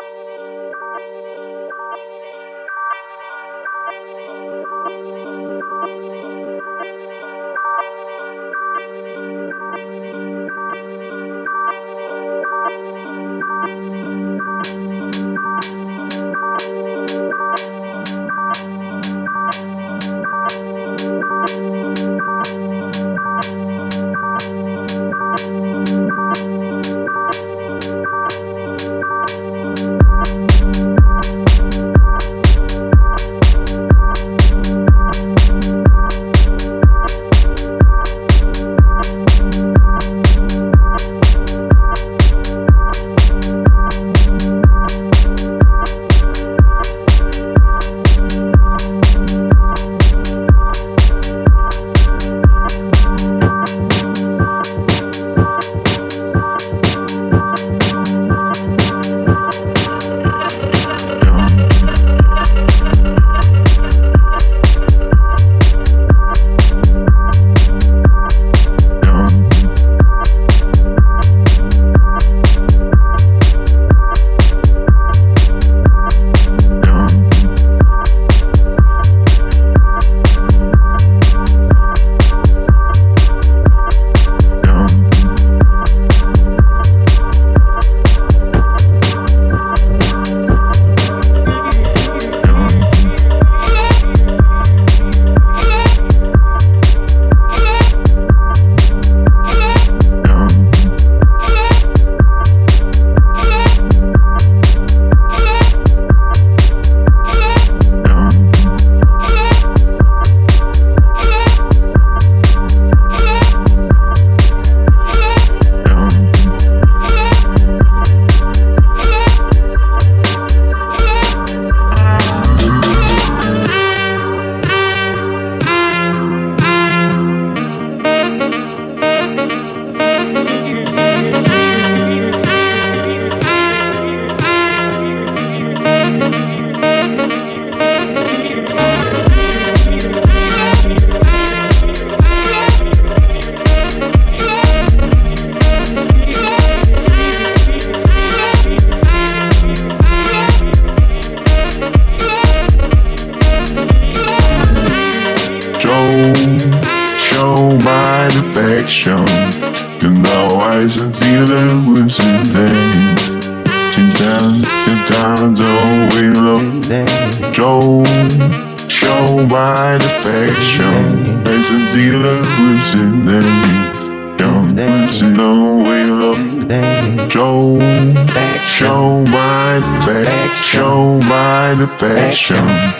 Thank you. perfection.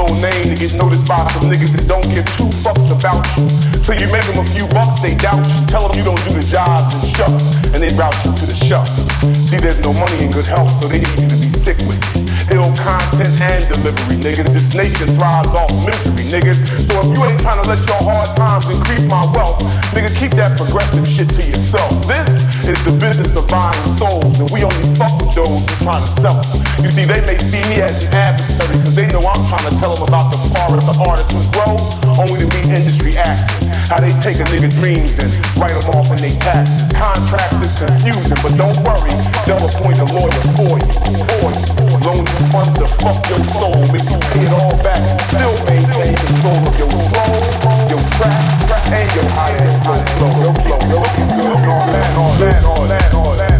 A name to get noticed by some niggas that don't give two fucks about you. So you make them a few bucks, they doubt you. Tell them you don't do the job, and shucks, and they route you to the shucks. See, there's no money in good health, so they need you to be sick with it. Content and delivery, niggas. This nation thrives off misery, niggas. So if you ain't trying to let your hard times increase my wealth, nigga, keep that progressive shit to yourself. This is the business of buying souls, and we only fuck with those who trying to sell them. You see, they may see me as an adversary, cause they know I'm trying to tell them about the forest of artists who grow only to be industry actors. How they take a nigga dreams and write them off in they taxes. Contracts is confusing, but don't worry, they'll appoint a lawyer for you. For you. Loan you funds to fuck your soul, make you pay it all back. Still maintain control of your flow, your track, and your high ass flow. Your flow, your flow, your flow, all that, all that, all that, all that.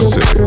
wanna.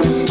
Thank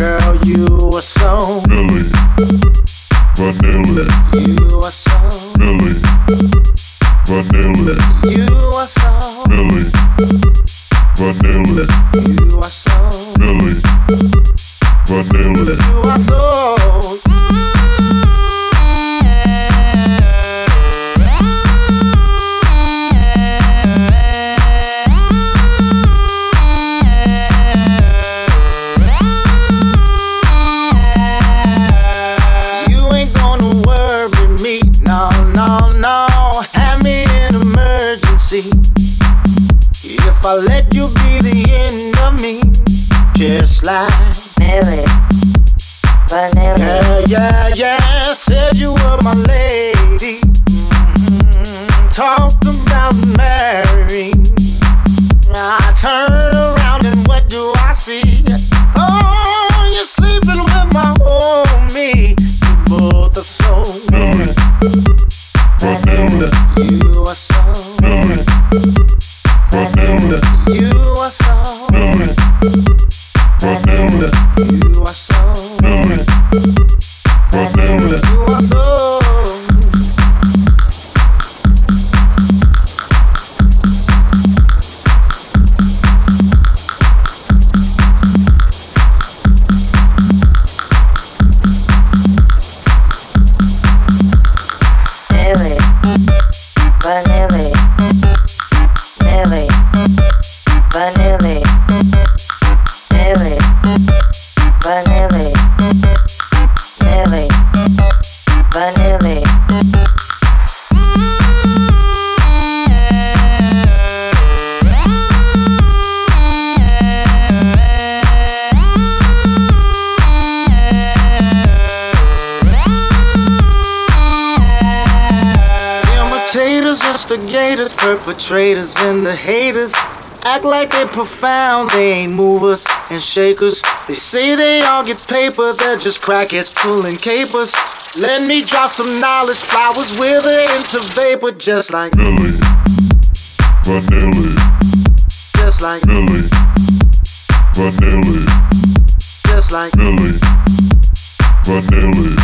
Girl, you perpetrators and the haters act like they're profound. They ain't movers and shakers. They say they all get paper, they're just crackheads pulling capers. Let me drop some knowledge, flowers wither into vapor, just like Milli, Vanilli, just like Milli, Vanilli, just like Milli, Vanilli,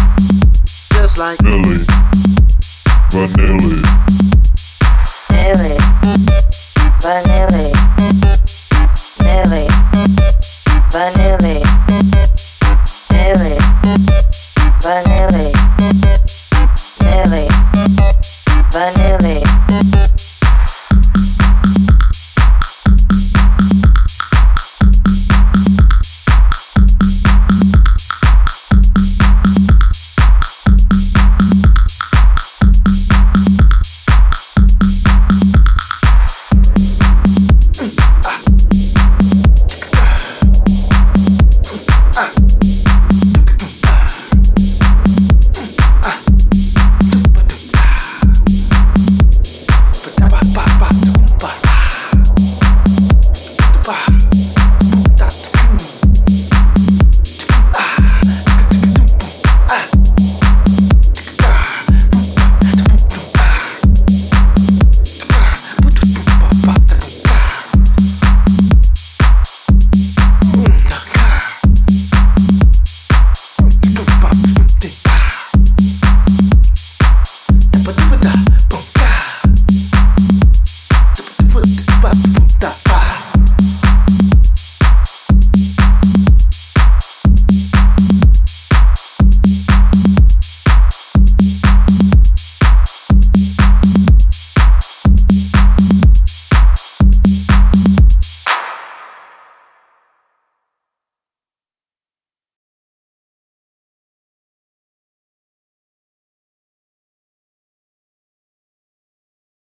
just like Milli, Vanilli silly.